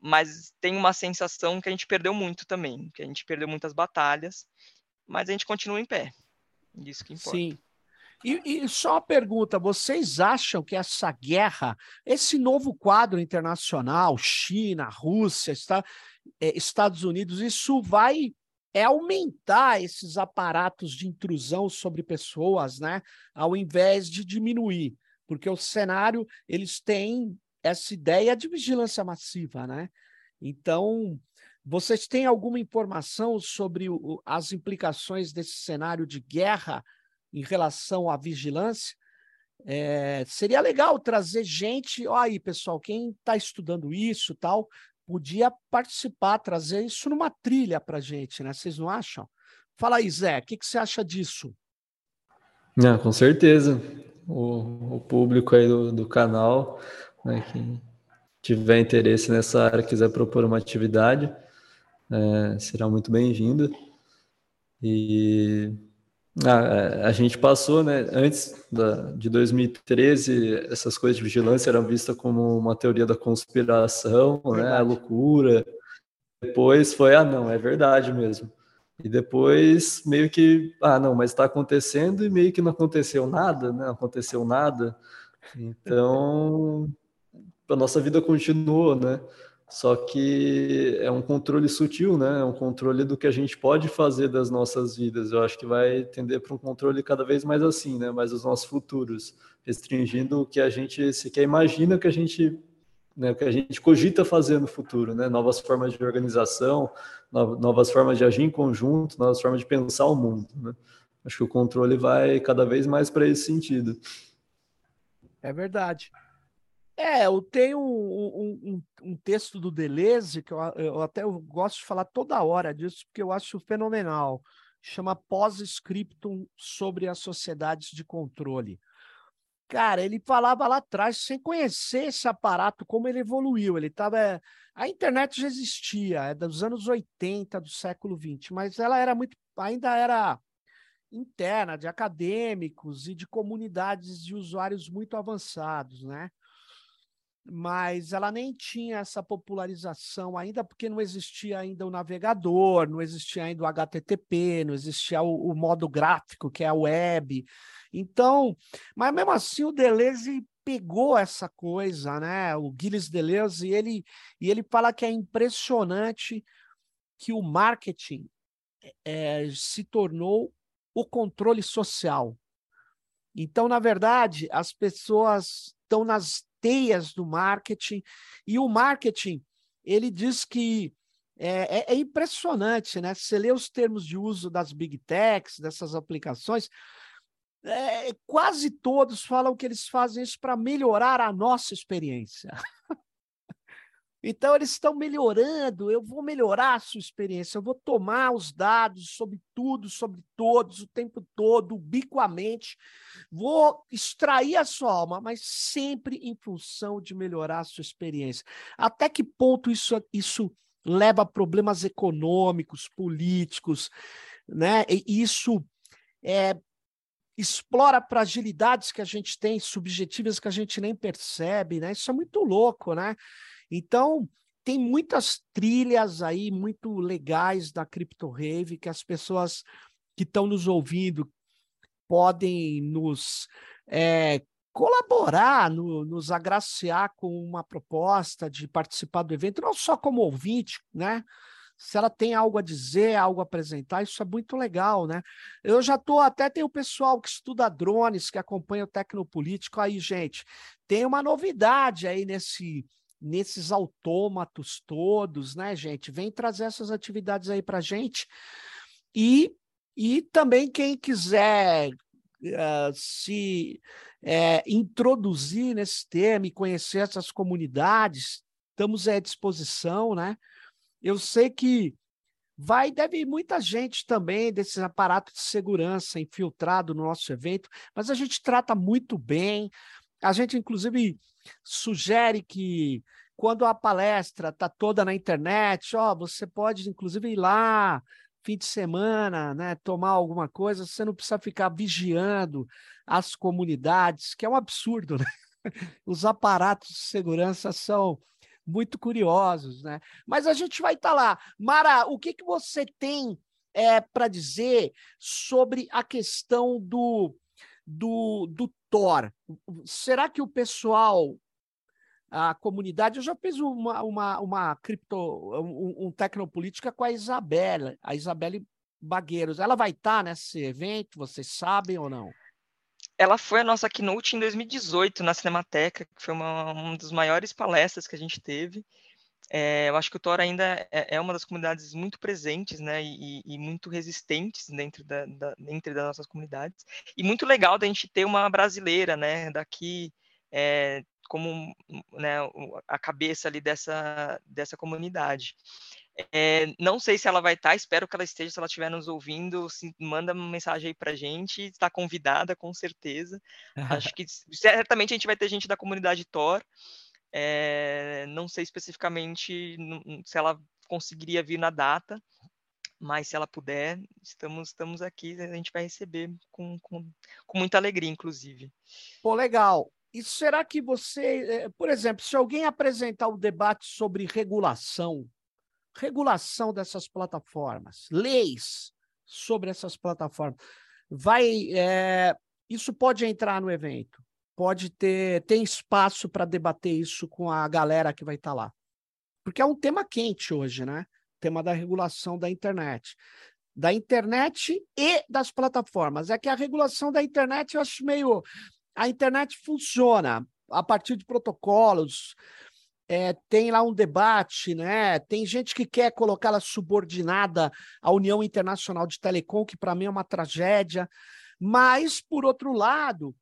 mas tem uma sensação que a gente perdeu muito também, que a gente perdeu muitas batalhas mas a gente continua em pé. Isso que importa. Sim. E, e, só uma pergunta: vocês acham que essa guerra, esse novo quadro internacional, China, Rússia, está, é, Estados Unidos, isso vai é aumentar esses aparatos de intrusão sobre pessoas, né? Ao invés de diminuir, porque o cenário eles têm essa ideia de vigilância massiva, né? Então vocês têm alguma informação sobre o, as implicações desse cenário de guerra em relação à vigilância? É, seria legal trazer gente, ó aí, pessoal, quem está estudando isso tal, podia participar, trazer isso numa trilha para gente, né? Vocês não acham? Fala aí, Zé, o que, que você acha disso? Não, com certeza. O, o público aí do, do canal, né, quem tiver interesse nessa área, quiser propor uma atividade, é, será muito bem-vinda. E a, ah, é, a, gente passou, né, antes da, de 2013, essas coisas de vigilância eram vistas como uma teoria da conspiração, né, a loucura. Depois foi, ah, não, é verdade mesmo. E depois meio que, ah, não, mas está acontecendo e meio que não aconteceu nada, né? Não aconteceu nada. Então, a nossa vida continuou, né? Só que é um controle sutil, né? É um controle do que a gente pode fazer das nossas vidas. Eu acho que vai tender para um controle cada vez mais assim, né? Mais dos nossos futuros, restringindo o que a gente sequer imagina que a gente, né? Que a gente cogita fazer no futuro, né? Novas formas de organização, novas formas de agir em conjunto, novas formas de pensar o mundo, né? Acho que o controle vai cada vez mais para esse sentido. É verdade. É, eu tenho um, um, um, texto do Deleuze, que eu, eu até eu gosto de falar toda hora disso, porque eu acho fenomenal. Chama Pós-Scriptum sobre as sociedades de controle. Cara, ele falava lá atrás, sem conhecer esse aparato, como ele evoluiu. Ele estava. A internet já existia, é dos anos 80 do século 20, mas ela era muito. ainda era interna, de acadêmicos e de comunidades de usuários muito avançados, né? Mas ela nem tinha essa popularização ainda, porque não existia ainda o navegador, não existia ainda o HTTP, não existia o, o modo gráfico, que é a web. Então, mas mesmo assim o Deleuze pegou essa coisa, né? O Gilles Deleuze, e ele, e ele fala que é impressionante que o marketing é, se tornou o controle social. Então, na verdade, as pessoas estão nas teias do marketing e o marketing ele diz que é, é, é, impressionante, né? Você lê os termos de uso das big techs, dessas aplicações, é, quase todos falam que eles fazem isso para melhorar a nossa experiência. Então, eles estão melhorando, eu vou melhorar a sua experiência, eu vou tomar os dados sobre tudo, sobre todos, o tempo todo, ubiquamente, vou extrair a sua alma, mas sempre em função de melhorar a sua experiência. Até que ponto isso, isso leva a problemas econômicos, políticos, né? E isso é, explora fragilidades que a gente tem, subjetivas que a gente nem percebe, né? Isso é muito louco, né? Então, tem muitas trilhas aí muito legais da Crypto Rave que as pessoas que estão nos ouvindo podem nos é, colaborar, no, nos agraciar com uma proposta de participar do evento, não só como ouvinte, né? Se ela tem algo a dizer, algo a apresentar, isso é muito legal, né? Eu já estou, até tem o pessoal que estuda drones, que acompanha o Tecnopolítico aí, gente. Tem uma novidade aí nesse nesses autômatos todos, né, gente? Vem trazer essas atividades aí para gente. E, e também quem quiser uh, se uh, introduzir nesse tema e conhecer essas comunidades, estamos à disposição, né? Eu sei que vai, deve muita gente também desses aparatos de segurança infiltrado no nosso evento, mas a gente trata muito bem. A gente, inclusive, sugere que quando a palestra está toda na internet, ó, você pode, inclusive, ir lá fim de semana, né, tomar alguma coisa, você não precisa ficar vigiando as comunidades, que é um absurdo, né? Os aparatos de segurança são muito curiosos, né? Mas a gente vai estar tá lá. Mara, o que, que você tem é, para dizer sobre a questão do, do, do Tor? Será que o pessoal, a comunidade, eu já fiz uma, uma, uma cripto, um, um tecnopolítica com a Isabela, a Isabelle Bagueiros. Ela vai estar nesse evento, vocês sabem ou não? Ela foi a nossa keynote em 2018 na Cinemateca, que foi uma, uma das maiores palestras que a gente teve. É, eu acho que o Tor ainda é, é, uma das comunidades muito presentes, né, e, e muito resistentes dentro da, da, dentro das nossas comunidades. E muito legal da gente ter uma brasileira, né, daqui é, como né, a cabeça ali dessa, dessa comunidade. É, não sei se ela vai estar, espero que ela esteja, se ela estiver nos ouvindo, se, manda uma mensagem aí pra gente, está convidada, com certeza. Acho que certamente a gente vai ter gente da comunidade Tor, é, não sei especificamente se ela conseguiria vir na data, mas se ela puder, estamos, estamos aqui, a gente vai receber com, com, com muita alegria, inclusive. Pô, legal. E será que você, eh, por exemplo, se alguém apresentar um debate sobre regulação, regulação dessas plataformas, leis sobre essas plataformas, vai, é, isso pode entrar no evento? Pode ter tem espaço para debater isso com a galera que vai estar tá lá. Porque é um tema quente hoje, né? O tema da regulação da internet. Da internet e das plataformas. É que a regulação da internet eu acho meio. A internet funciona a partir de protocolos, é, tem lá um debate, né? Tem gente que quer colocá-la subordinada à União Internacional de Telecom, que para mim é uma tragédia. Mas, por outro lado,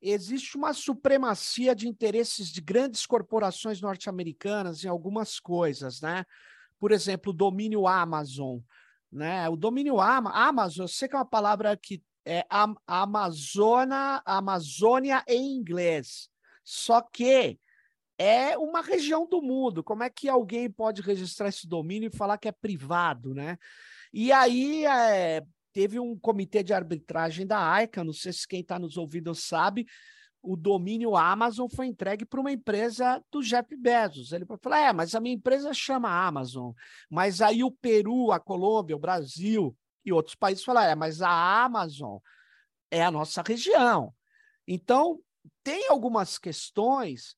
existe uma supremacia de interesses de grandes corporações norte-americanas em algumas coisas, né? Por exemplo, o domínio Amazon, né? O domínio Ama Amazon, eu sei que é uma palavra que é Am Amazona, Amazônia em inglês, só que é uma região do mundo. Como é que alguém pode registrar esse domínio e falar que é privado, né? E aí, é, teve um comitê de arbitragem da AICA, não sei se quem está nos ouvindo sabe, o domínio Amazon foi entregue para uma empresa do Jeff Bezos. Ele falou: é, mas a minha empresa chama Amazon. Mas aí o Peru, a Colômbia, o Brasil e outros países falaram: é, mas a Amazon é a nossa região. Então, tem algumas questões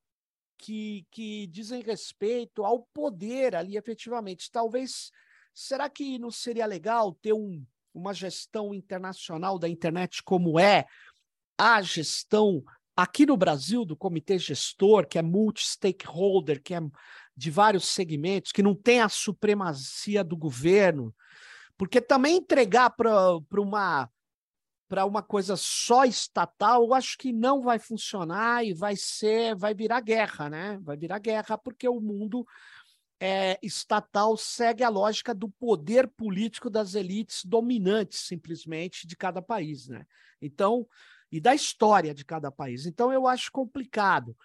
que, que dizem respeito ao poder ali efetivamente. Talvez, será que não seria legal ter um uma gestão internacional da internet como é a gestão aqui no Brasil do comitê gestor, que é multi-stakeholder, que é de vários segmentos, que não tem a supremacia do governo, porque também entregar para uma para uma coisa só estatal, eu acho que não vai funcionar e vai ser, vai virar guerra, né? Vai virar guerra porque o mundo é, estatal segue a lógica do poder político das elites dominantes, simplesmente, de cada país, né? Então, e da história de cada país. Então, eu acho complicado.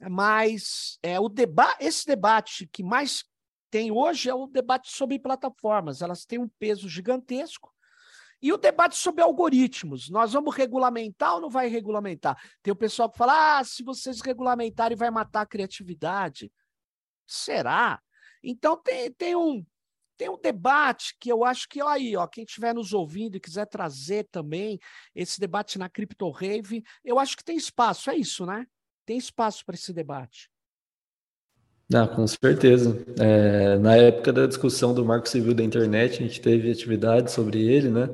Mas é, o deba esse debate que mais tem hoje é o debate sobre plataformas. Elas têm um peso gigantesco. E o debate sobre algoritmos. Nós vamos regulamentar ou não vai regulamentar? Tem o pessoal que fala: ah, se vocês regulamentarem, vai matar a criatividade. Será? Então tem, tem um. Tem um debate que eu acho que ó, aí, ó, quem estiver nos ouvindo e quiser trazer também esse debate na Crypto Rave, eu acho que tem espaço, é isso, né? Tem espaço para esse debate. Ah, com certeza. É, na época da discussão do Marco Civil da Internet, a gente teve atividade sobre ele, né?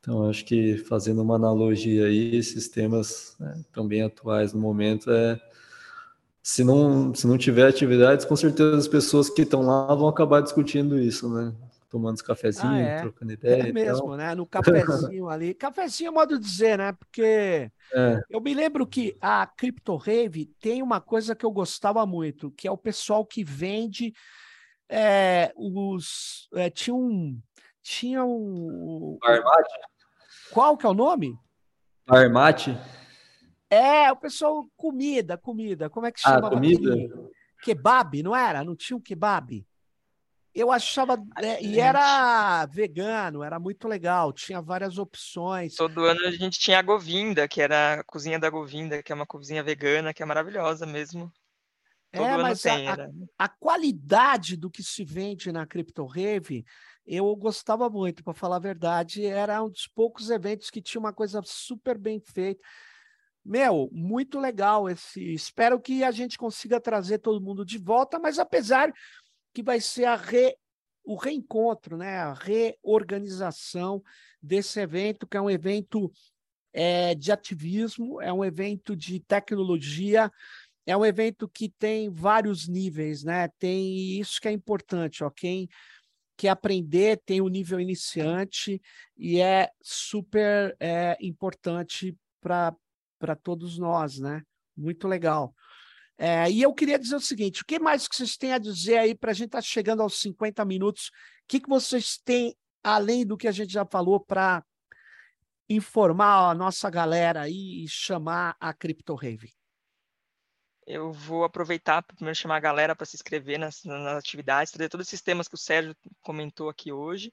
Então, acho que fazendo uma analogia aí, esses temas né, também atuais no momento, é, se não, se não tiver atividades, com certeza as pessoas que estão lá vão acabar discutindo isso, né? tomando os cafezinhos, ah, é. trocando ideia. É mesmo, né? No cafezinho ali. Cafezinho é modo de dizer, né? Porque é. eu me lembro que a Crypto Rave tem uma coisa que eu gostava muito, que é o pessoal que vende é, os. É, tinha um. Tinha um. Armate? Qual que é o nome? Armate? É, o pessoal, comida, comida. Como é que ah, chama? Ah, comida? Kebab, não era? Não tinha um kebab? Eu achava. É, e era vegano, era muito legal, tinha várias opções. Todo ano a gente tinha a Govinda, que era a cozinha da Govinda, que é uma cozinha vegana, que é maravilhosa mesmo. Todo é, mas tem, a, né? a, qualidade do que se vende na Crypto Rave, eu gostava muito, para falar a verdade. Era um dos poucos eventos que tinha uma coisa super bem feita. Meu, muito legal esse. Espero que a gente consiga trazer todo mundo de volta, mas apesar que vai ser a re, o reencontro, né, a reorganização desse evento, que é um evento é, de ativismo, é um evento de tecnologia, é um evento que tem vários níveis, né? Tem isso que é importante. Quem quer aprender tem o nível iniciante e é super é, importante para todos nós, né? Muito legal. É, e eu queria dizer o seguinte: o que mais que vocês têm a dizer aí para a gente estar tá chegando aos 50 minutos? O que, que vocês têm, além do que a gente já falou, para informar a nossa galera aí e chamar a Crypto Rave? Eu vou aproveitar para primeiro chamar a galera para se inscrever nas, nas, atividades, trazer todos esses temas que o Sérgio comentou aqui hoje.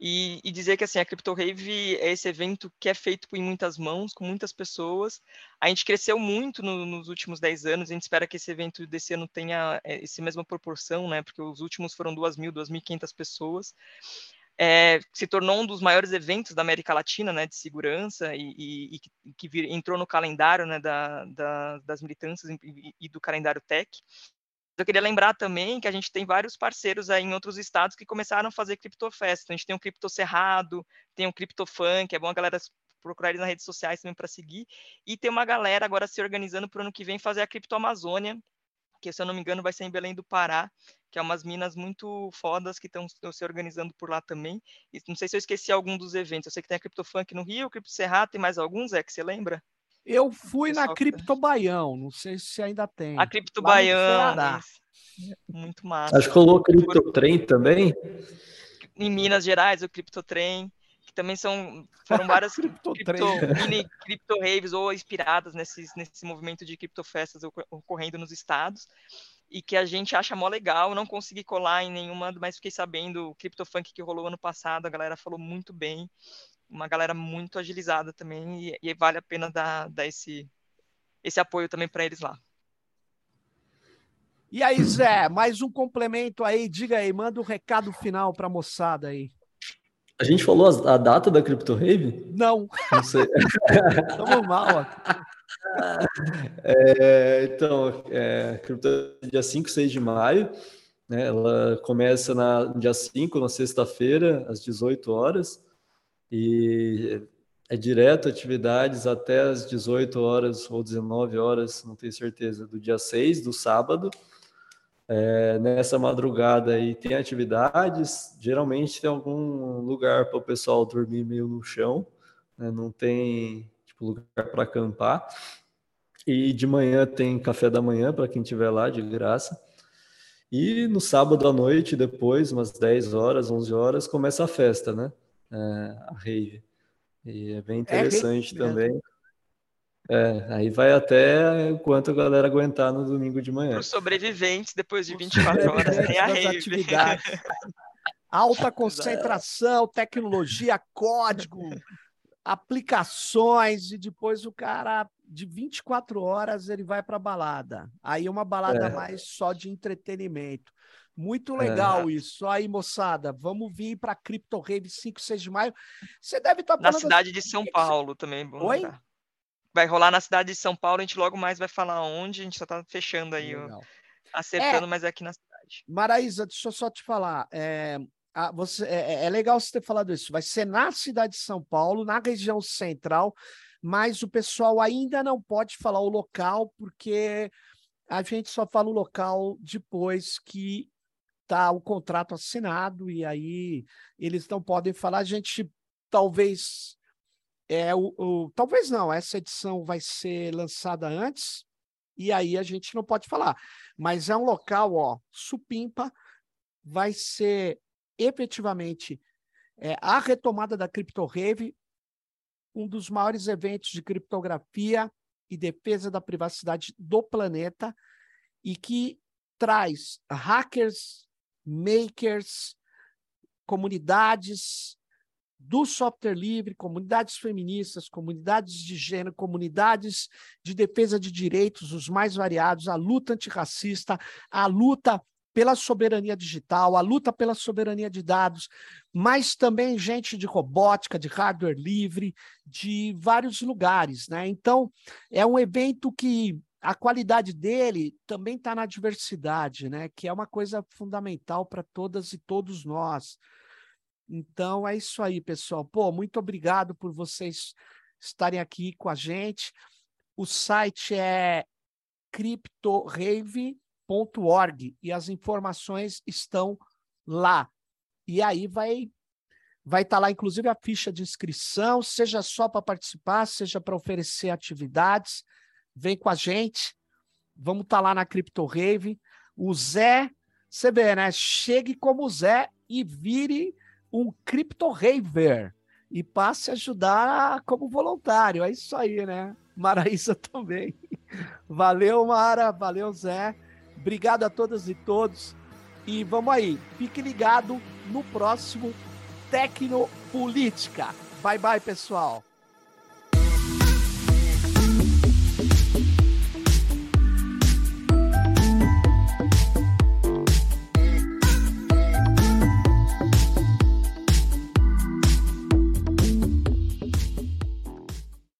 E, e, dizer que assim, a Crypto Rave é esse evento que é feito em muitas mãos, com muitas pessoas. A gente cresceu muito no, nos últimos 10 anos, a gente espera que esse evento desse ano tenha eh, essa mesma proporção, né? Porque os últimos foram 2.000, 2.500 pessoas é, se tornou um dos maiores eventos da América Latina, né, de segurança e, e, e que vir, entrou no calendário, né, da, da, das militâncias e, do calendário Tech. Eu queria lembrar também que a gente tem vários parceiros aí em outros estados que começaram a fazer criptofest. Então, a gente tem o Cripto Cerrado, tem o Criptofunk, é bom a galera procurar eles nas redes sociais também para seguir. E tem uma galera agora se organizando para o ano que vem fazer a Cripto Amazônia, que se eu não me engano vai ser em Belém do Pará, que é umas minas muito fodas que estão se organizando por lá também. E não sei se eu esqueci algum dos eventos. Eu sei que tem a CryptoFunk no Rio, Cripto Serrato, tem mais alguns, é que você lembra? Eu fui na Cripto Baião, não sei se ainda tem. A Cripto Baião. Muito massa. Acho que rolou Cripto Trem também. Em Minas Gerais, o Cripto Trem que também são foram várias cripto, mini cripto raves ou inspiradas nesse, nesse movimento de criptofestas ocorrendo nos estados e que a gente acha mó legal, não consegui colar em nenhuma, mas fiquei sabendo o CryptoFunk que rolou ano passado, a galera falou muito bem, uma galera muito agilizada também, e, e vale a pena dar, dar esse, esse apoio também para eles lá. E aí, Zé, mais um complemento aí, diga aí, manda um recado final para a moçada aí. A gente falou a, a data da Crypto Rave? Não. Não sei. Estamos mal. É, então, é, dia 5, 6 de maio. Né, ela começa na dia 5, na sexta-feira, às 18 horas. E é direto atividades até as 18 horas ou 19 horas, não tenho certeza, do dia 6, do sábado. É, nessa madrugada aí tem atividades, geralmente tem algum lugar para o pessoal dormir meio no chão, né? não tem tipo, lugar para acampar. E de manhã tem café da manhã para quem estiver lá de graça. E no sábado à noite, depois, umas 10 horas, 11 horas, começa a festa, né? É, a rave. E é bem é interessante é também. É, aí vai até quanto a galera aguentar no domingo de manhã. Para os sobreviventes, depois de 24 horas, tem a rave. Atividades. Alta concentração, tecnologia, código, aplicações, e depois o cara, de 24 horas, ele vai para balada. Aí uma balada é. mais só de entretenimento. Muito legal é. isso. Aí, moçada, vamos vir para Crypto Rave 5, 6 de maio. Você deve estar tá Na cidade de São Paulo também. Oi? Vai rolar na cidade de São Paulo, a gente logo mais vai falar onde, a gente só tá fechando aí, ó, acertando, é, mas é aqui na cidade. Maraísa, deixa eu só te falar. É, a, você, é, é, é legal você ter falado isso. Vai ser na cidade de São Paulo, na região central, mas o pessoal ainda não pode falar o local, porque a gente só fala o local depois que tá o contrato assinado, e aí eles não podem falar. A gente talvez é o, o, talvez não, essa edição vai ser lançada antes, e aí a gente não pode falar. Mas é um local, ó, supimpa, vai ser efetivamente é, a retomada da Crypto Rave, um dos maiores eventos de criptografia e defesa da privacidade do planeta, e que traz hackers, makers, comunidades, do software livre, comunidades feministas, comunidades de gênero, comunidades de defesa de direitos, os mais variados, a luta antirracista, a luta pela soberania digital, a luta pela soberania de dados, mas também gente de robótica, de hardware livre, de vários lugares, né? Então, é um evento que a qualidade dele também está na diversidade, né? Que é uma coisa fundamental para todas e todos nós. Então é isso aí, pessoal. Pô, muito obrigado por vocês estarem aqui com a gente. O site é cryptorave.org e as informações estão lá. E aí vai vai estar tá lá inclusive a ficha de inscrição, seja só para participar, seja para oferecer atividades. Vem com a gente. Vamos estar tá lá na Crypto Rave. O Zé, você vê, né? Chegue como Zé e vire um Crypto Raver e passe a ajudar como voluntário. É isso aí, né? Maraísa também. Valeu, Mara. Valeu, Zé. Obrigado a todas e todos. E vamos aí. Fique ligado no próximo Tecnopolítica. Bye, bye, pessoal.